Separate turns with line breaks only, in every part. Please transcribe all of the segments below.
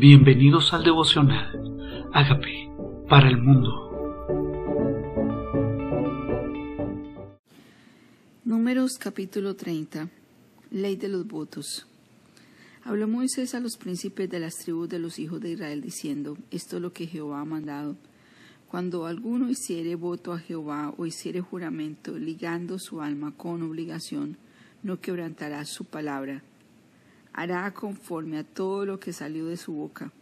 Bienvenidos al devocional. Hágame para el mundo.
Números capítulo 30. Ley de los votos. Habló Moisés a los príncipes de las tribus de los hijos de Israel diciendo, esto es lo que Jehová ha mandado. Cuando alguno hiciere voto a Jehová o hiciere juramento ligando su alma con obligación, no quebrantará su palabra hará conforme a todo lo que salió de su boca.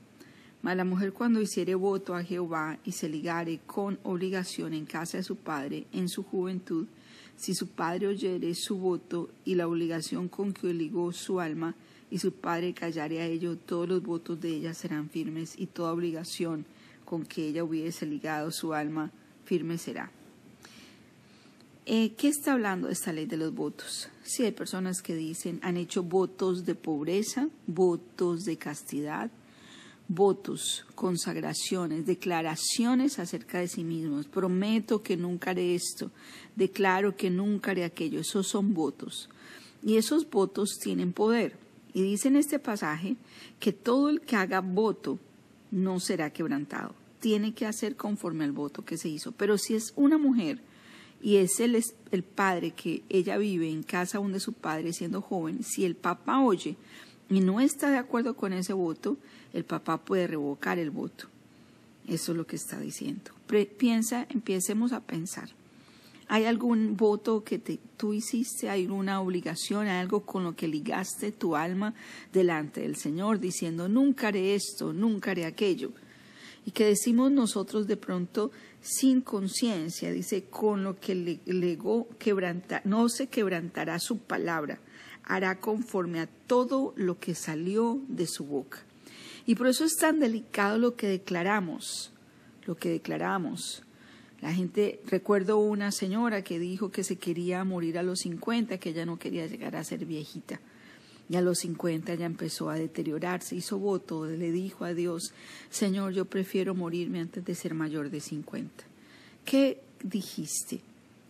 Mas la mujer cuando hiciere voto a Jehová y se ligare con obligación en casa de su padre en su juventud, si su padre oyere su voto y la obligación con que ligó su alma, y su padre callare a ello, todos los votos de ella serán firmes, y toda obligación con que ella hubiese ligado su alma firme será. Eh, ¿Qué está hablando esta ley de los votos? Sí, hay personas que dicen, han hecho votos de pobreza, votos de castidad, votos, consagraciones, declaraciones acerca de sí mismos. Prometo que nunca haré esto, declaro que nunca haré aquello. Esos son votos. Y esos votos tienen poder. Y dice en este pasaje que todo el que haga voto no será quebrantado. Tiene que hacer conforme al voto que se hizo. Pero si es una mujer y es el, el padre que ella vive en casa donde su padre siendo joven, si el papá oye y no está de acuerdo con ese voto, el papá puede revocar el voto. Eso es lo que está diciendo. piensa, empecemos a pensar. ¿Hay algún voto que tú hiciste? ¿Hay una obligación? ¿Hay algo con lo que ligaste tu alma delante del Señor diciendo, nunca haré esto, nunca haré aquello? Y que decimos nosotros de pronto, sin conciencia, dice, con lo que le legó quebrantar, no se quebrantará su palabra, hará conforme a todo lo que salió de su boca. Y por eso es tan delicado lo que declaramos, lo que declaramos. La gente, recuerdo una señora que dijo que se quería morir a los 50, que ella no quería llegar a ser viejita. Y a los 50 ya empezó a deteriorarse, hizo voto, le dijo a Dios, Señor, yo prefiero morirme antes de ser mayor de 50. ¿Qué dijiste?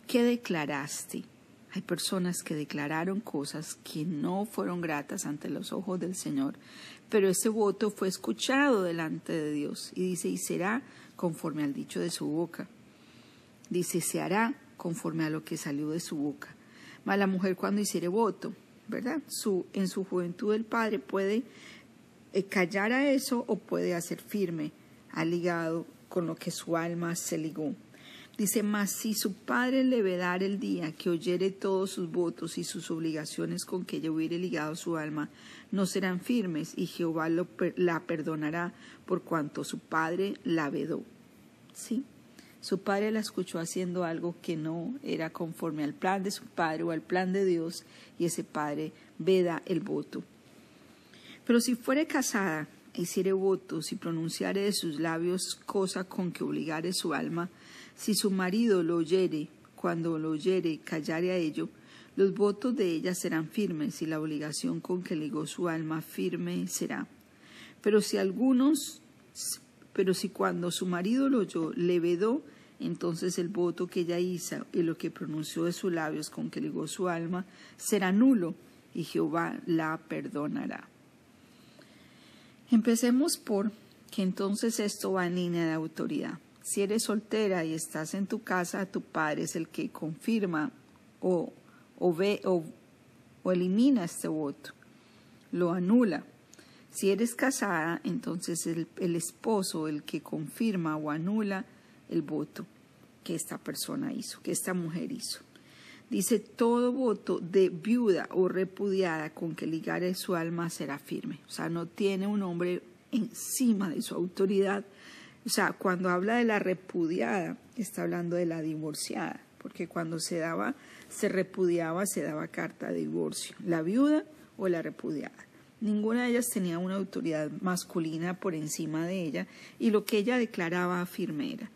¿Qué declaraste? Hay personas que declararon cosas que no fueron gratas ante los ojos del Señor, pero ese voto fue escuchado delante de Dios y dice, y será conforme al dicho de su boca. Dice, se hará conforme a lo que salió de su boca. Mas la mujer cuando hiciere voto, ¿verdad? En su juventud el padre puede eh, callar a eso o puede hacer firme al ligado con lo que su alma se ligó. Dice, mas si su padre le vedar el día que oyere todos sus votos y sus obligaciones con que ella hubiere ligado su alma, no serán firmes y Jehová la perdonará por cuanto su padre la vedó. ¿Sí? Su padre la escuchó haciendo algo que no era conforme al plan de su padre o al plan de Dios y ese padre veda el voto. Pero si fuere casada, hiciere votos y pronunciare de sus labios cosa con que obligare su alma, si su marido lo oyere, cuando lo oyere, callare a ello, los votos de ella serán firmes y la obligación con que ligó su alma firme será. Pero si algunos pero si cuando su marido lo oyó le vedó, entonces el voto que ella hizo y lo que pronunció de sus labios con que ligó su alma será nulo y Jehová la perdonará. Empecemos por que entonces esto va en línea de autoridad. Si eres soltera y estás en tu casa, tu padre es el que confirma o, o ve o, o elimina este voto, lo anula. Si eres casada, entonces el, esposo el que confirma o anula el voto que esta persona hizo, que esta mujer hizo. Dice, todo voto de viuda o repudiada con que ligare su alma será firme. O sea, no tiene un hombre encima de su autoridad. O sea, cuando habla de la repudiada, está hablando de la divorciada, porque cuando se daba, se repudiaba, se daba carta de divorcio, la viuda o la repudiada. Ninguna de ellas tenía una autoridad masculina por encima de ella y lo que ella declaraba firme era.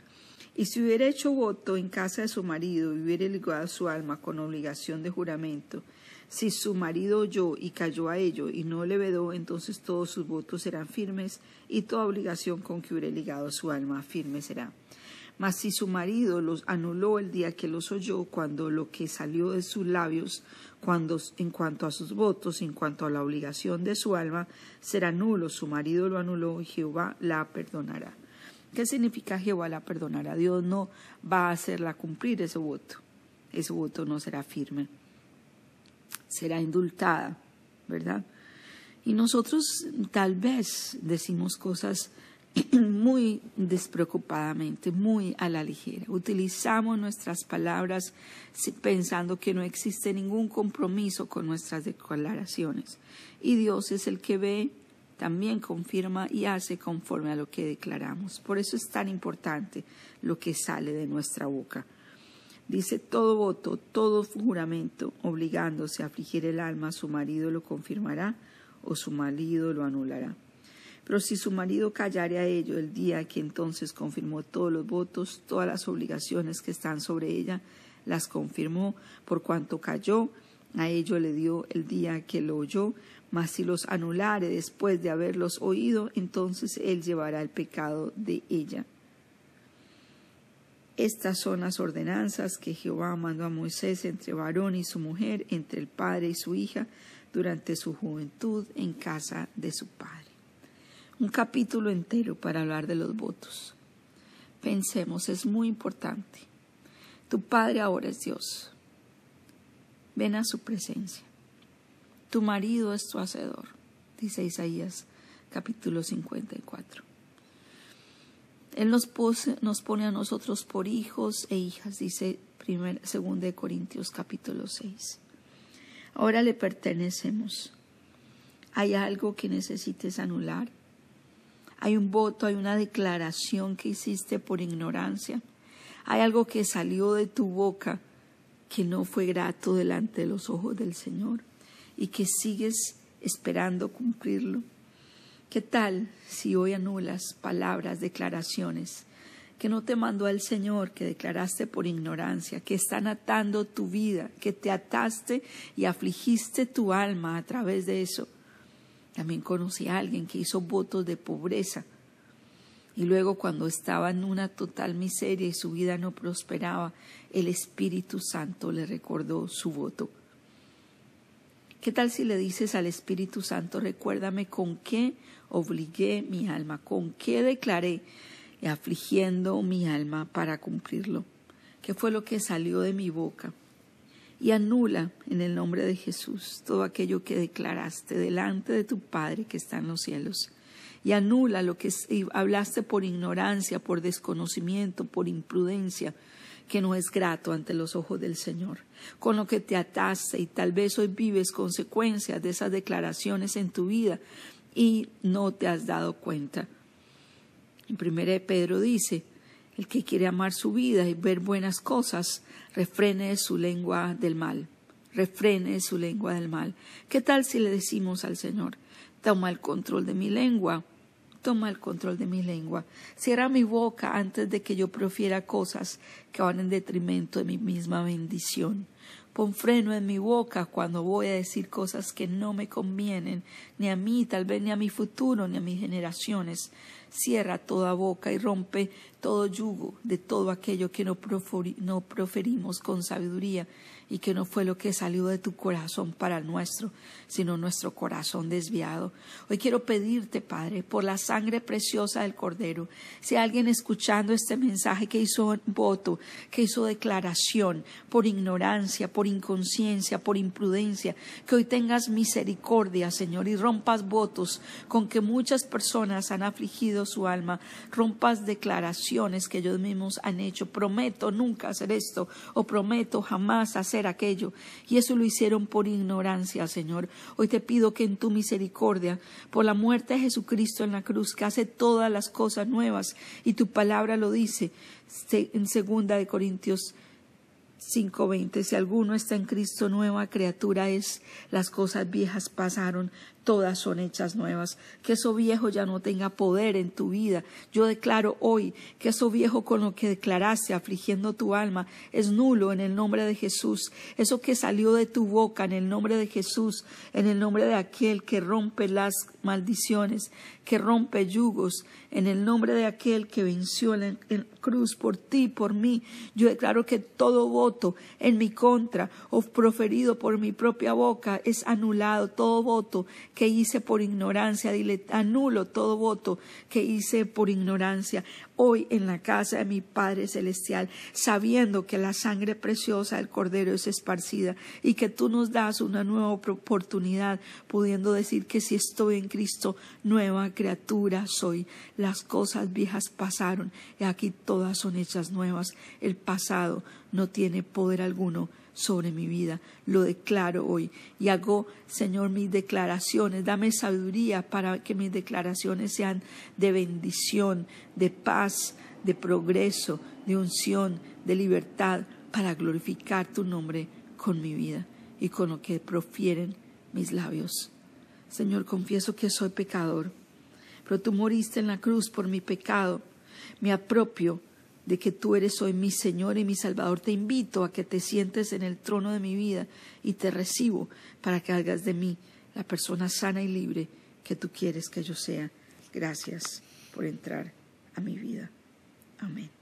Y si hubiera hecho voto en casa de su marido y hubiera ligado su alma con obligación de juramento, si su marido oyó y cayó a ello y no le vedó, entonces todos sus votos serán firmes y toda obligación con que hubiera ligado su alma firme será. Mas si su marido los anuló el día que los oyó, cuando lo que salió de sus labios, cuando en cuanto a sus votos, en cuanto a la obligación de su alma, será nulo, su marido lo anuló y Jehová la perdonará. ¿Qué significa Jehová la perdonará? Dios no va a hacerla cumplir ese voto. Ese voto no será firme. Será indultada, ¿verdad? Y nosotros tal vez decimos cosas muy despreocupadamente, muy a la ligera. Utilizamos nuestras palabras pensando que no existe ningún compromiso con nuestras declaraciones. Y Dios es el que ve, también confirma y hace conforme a lo que declaramos. Por eso es tan importante lo que sale de nuestra boca. Dice todo voto, todo juramento, obligándose a afligir el alma, su marido lo confirmará o su marido lo anulará. Pero si su marido callare a ello el día que entonces confirmó todos los votos, todas las obligaciones que están sobre ella, las confirmó, por cuanto cayó, a ello le dio el día que lo oyó, mas si los anulare después de haberlos oído, entonces él llevará el pecado de ella. Estas son las ordenanzas que Jehová mandó a Moisés entre varón y su mujer, entre el padre y su hija, durante su juventud en casa de su padre un capítulo entero para hablar de los votos. Pensemos, es muy importante. Tu Padre ahora es Dios. Ven a su presencia. Tu marido es tu hacedor, dice Isaías capítulo 54. Él nos, nos pone a nosotros por hijos e hijas, dice 2 de Corintios capítulo 6. Ahora le pertenecemos. ¿Hay algo que necesites anular? Hay un voto, hay una declaración que hiciste por ignorancia, hay algo que salió de tu boca que no fue grato delante de los ojos del Señor y que sigues esperando cumplirlo. ¿Qué tal si hoy anulas palabras, declaraciones que no te mandó el Señor, que declaraste por ignorancia, que están atando tu vida, que te ataste y afligiste tu alma a través de eso? También conocí a alguien que hizo votos de pobreza y luego cuando estaba en una total miseria y su vida no prosperaba, el Espíritu Santo le recordó su voto. ¿Qué tal si le dices al Espíritu Santo, recuérdame con qué obligué mi alma, con qué declaré afligiendo mi alma para cumplirlo? ¿Qué fue lo que salió de mi boca? Y anula en el nombre de Jesús todo aquello que declaraste delante de tu Padre que está en los cielos. Y anula lo que hablaste por ignorancia, por desconocimiento, por imprudencia, que no es grato ante los ojos del Señor, con lo que te ataste y tal vez hoy vives consecuencias de esas declaraciones en tu vida y no te has dado cuenta. En 1 Pedro dice, el que quiere amar su vida y ver buenas cosas, refrene su lengua del mal. Refrene su lengua del mal. ¿Qué tal si le decimos al Señor, toma el control de mi lengua? Toma el control de mi lengua. Cierra mi boca antes de que yo profiera cosas que van en detrimento de mi misma bendición. Pon freno en mi boca cuando voy a decir cosas que no me convienen, ni a mí, tal vez ni a mi futuro, ni a mis generaciones. Cierra toda boca y rompe todo yugo de todo aquello que no, proferimos con sabiduría y que no fue lo que salió de tu corazón para el nuestro, sino nuestro corazón desviado. Hoy quiero pedirte, Padre, por la sangre preciosa del Cordero, si alguien escuchando este mensaje que hizo voto, que hizo declaración por ignorancia, por inconsciencia, por imprudencia, que hoy tengas misericordia, Señor, y rompas votos con que muchas personas han afligido su alma, rompas declaraciones que ellos mismos han hecho. Prometo nunca hacer esto o prometo jamás hacer aquello. Y eso lo hicieron por ignorancia, Señor. Hoy te pido que en tu misericordia, por la muerte de Jesucristo en la cruz, que hace todas las cosas nuevas, y tu palabra lo dice en segunda de Corintios 5:20 Si alguno está en Cristo, nueva criatura es, las cosas viejas pasaron, todas son hechas nuevas. Que eso viejo ya no tenga poder en tu vida. Yo declaro hoy que eso viejo con lo que declaraste, afligiendo tu alma, es nulo en el nombre de Jesús. Eso que salió de tu boca en el nombre de Jesús, en el nombre de aquel que rompe las maldiciones, que rompe yugos, en el nombre de aquel que venció en cruz por ti, por mí. Yo declaro que todo voto en mi contra o proferido por mi propia boca es anulado, todo voto que hice por ignorancia, dile, anulo todo voto que hice por ignorancia hoy en la casa de mi Padre Celestial, sabiendo que la sangre preciosa del Cordero es esparcida y que tú nos das una nueva oportunidad, pudiendo decir que si estoy en Cristo, nueva criatura soy. Las cosas viejas pasaron y aquí todas son hechas nuevas. El pasado no tiene poder alguno sobre mi vida. Lo declaro hoy y hago, Señor, mis declaraciones. Dame sabiduría para que mis declaraciones sean de bendición, de paz, de progreso, de unción, de libertad, para glorificar tu nombre con mi vida y con lo que profieren mis labios. Señor, confieso que soy pecador, pero tú moriste en la cruz por mi pecado. Me apropio de que tú eres hoy mi Señor y mi Salvador, te invito a que te sientes en el trono de mi vida y te recibo para que hagas de mí la persona sana y libre que tú quieres que yo sea. Gracias por entrar a mi vida. Amén.